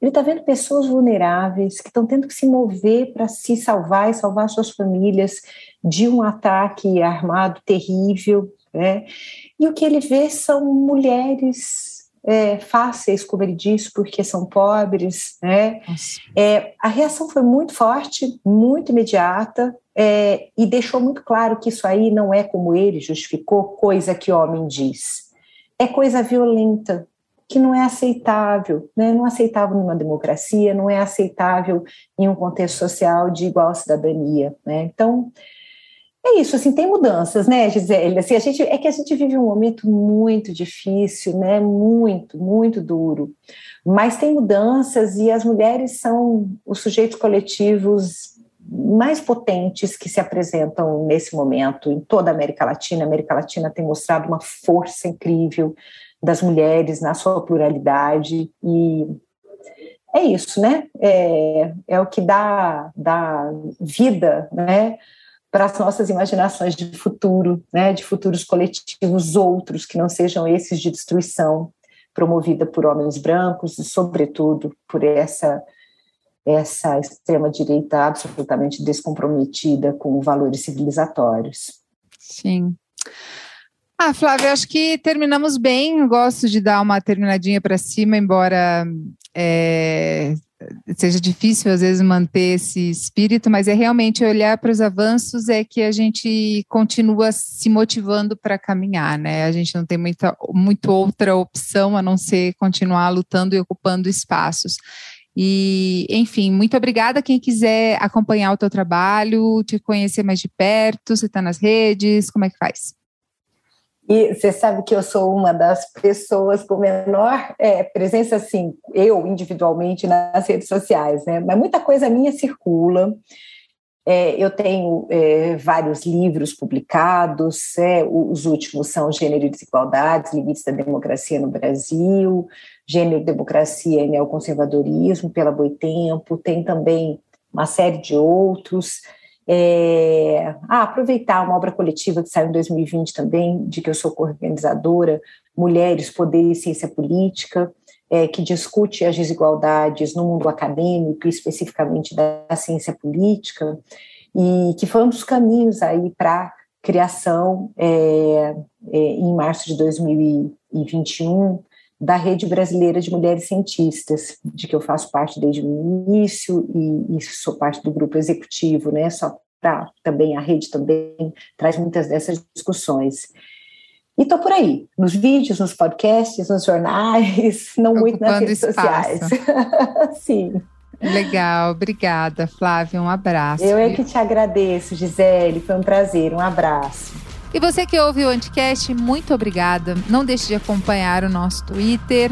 Ele está vendo pessoas vulneráveis que estão tendo que se mover para se salvar e salvar suas famílias de um ataque armado terrível. Né? E o que ele vê são mulheres é, fáceis, como ele diz, porque são pobres. Né? É, a reação foi muito forte, muito imediata, é, e deixou muito claro que isso aí não é como ele justificou, coisa que homem diz. É coisa violenta, que não é aceitável, né? não é aceitável numa democracia, não é aceitável em um contexto social de igual cidadania. Né? Então, é isso, assim, tem mudanças, né, Gisele? Assim, a gente, é que a gente vive um momento muito difícil, né, muito, muito duro, mas tem mudanças e as mulheres são os sujeitos coletivos mais potentes que se apresentam nesse momento em toda a América Latina. A América Latina tem mostrado uma força incrível, das mulheres na sua pluralidade e é isso, né? É, é o que dá, dá vida, né? Para as nossas imaginações de futuro, né? De futuros coletivos outros que não sejam esses de destruição promovida por homens brancos e, sobretudo, por essa essa extrema direita absolutamente descomprometida com valores civilizatórios. Sim. Ah, Flávia, acho que terminamos bem. Gosto de dar uma terminadinha para cima, embora é, seja difícil às vezes manter esse espírito, mas é realmente olhar para os avanços é que a gente continua se motivando para caminhar, né? A gente não tem muita muito outra opção a não ser continuar lutando e ocupando espaços. E, enfim, muito obrigada. Quem quiser acompanhar o teu trabalho, te conhecer mais de perto, você está nas redes, como é que faz? E você sabe que eu sou uma das pessoas com menor é, presença, assim, eu individualmente nas redes sociais, né? Mas muita coisa minha circula. É, eu tenho é, vários livros publicados, é, os últimos são Gênero e Desigualdades, Limites da Democracia no Brasil, Gênero, Democracia e Neoconservadorismo, pela Boitempo, tem também uma série de outros. É, ah, aproveitar uma obra coletiva que saiu em 2020 também, de que eu sou coorganizadora, Mulheres, Poder e Ciência Política, é, que discute as desigualdades no mundo acadêmico, especificamente da ciência política, e que foi um dos caminhos aí para criação, é, é, em março de 2021, da Rede Brasileira de Mulheres Cientistas, de que eu faço parte desde o início e, e sou parte do grupo executivo, né? Só para também a rede também traz muitas dessas discussões. E tô por aí, nos vídeos, nos podcasts, nos jornais, não Ocupando muito nas redes espaço. sociais. Sim. Legal, obrigada, Flávia. Um abraço. Eu é que te agradeço, Gisele. Foi um prazer. Um abraço. E você que ouve o Anticast, muito obrigada. Não deixe de acompanhar o nosso Twitter.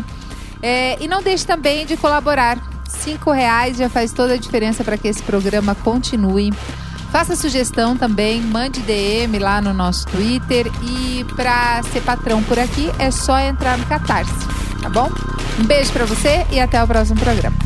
É, e não deixe também de colaborar. Cinco reais já faz toda a diferença para que esse programa continue. Faça sugestão também, mande DM lá no nosso Twitter e para ser patrão por aqui é só entrar no Catarse, tá bom? Um beijo para você e até o próximo programa.